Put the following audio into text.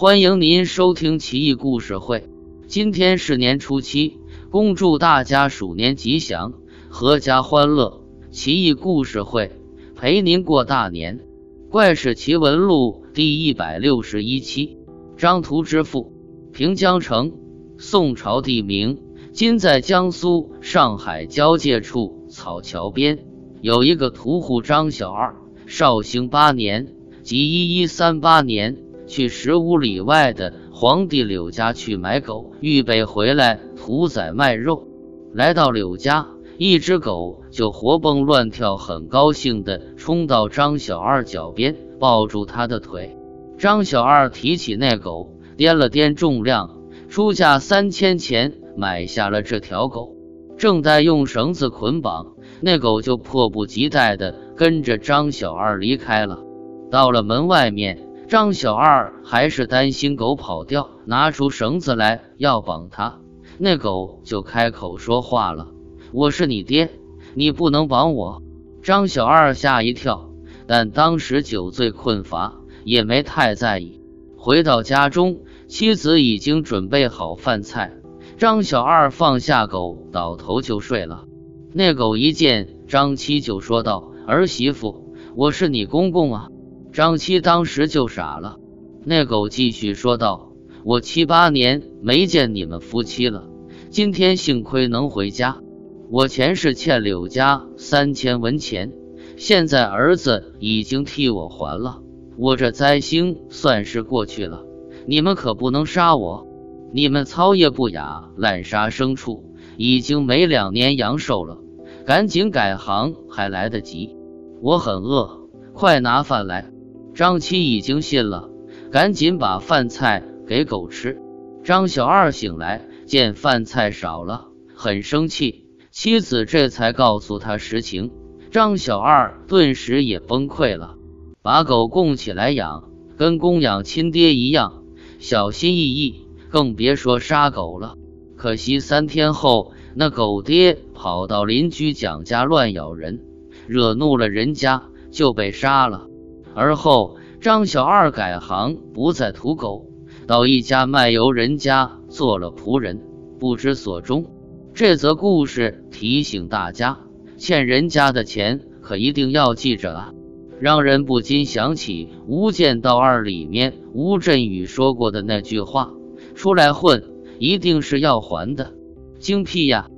欢迎您收听奇异故事会。今天是年初七，恭祝大家鼠年吉祥，阖家欢乐。奇异故事会陪您过大年。怪事奇闻录第一百六十一期：张图之父。平江城，宋朝地名，今在江苏、上海交界处草桥边，有一个屠户张小二，绍兴八年，即一一三八年，去十五里外的皇帝柳家去买狗，预备回来屠宰卖肉。来到柳家，一只狗就活蹦乱跳，很高兴地冲到张小二脚边，抱住他的腿。张小二提起那狗。掂了掂重量，出价三千钱买下了这条狗。正待用绳子捆绑，那狗就迫不及待地跟着张小二离开了。到了门外面，张小二还是担心狗跑掉，拿出绳子来要绑它。那狗就开口说话了：“我是你爹，你不能绑我。”张小二吓一跳，但当时酒醉困乏，也没太在意。回到家中。妻子已经准备好饭菜，张小二放下狗，倒头就睡了。那狗一见张七就说道：“儿媳妇，我是你公公啊！”张七当时就傻了。那狗继续说道：“我七八年没见你们夫妻了，今天幸亏能回家。我前世欠柳家三千文钱，现在儿子已经替我还了，我这灾星算是过去了。”你们可不能杀我！你们操业不雅，滥杀牲畜，已经没两年阳寿了，赶紧改行还来得及。我很饿，快拿饭来！张七已经信了，赶紧把饭菜给狗吃。张小二醒来见饭菜少了，很生气，妻子这才告诉他实情。张小二顿时也崩溃了，把狗供起来养，跟供养亲爹一样。小心翼翼，更别说杀狗了。可惜三天后，那狗爹跑到邻居蒋家乱咬人，惹怒了人家，就被杀了。而后张小二改行，不再屠狗，到一家卖油人家做了仆人，不知所终。这则故事提醒大家，欠人家的钱可一定要记着啊。让人不禁想起《无间道二》里面吴镇宇说过的那句话：“出来混，一定是要还的。”精辟呀！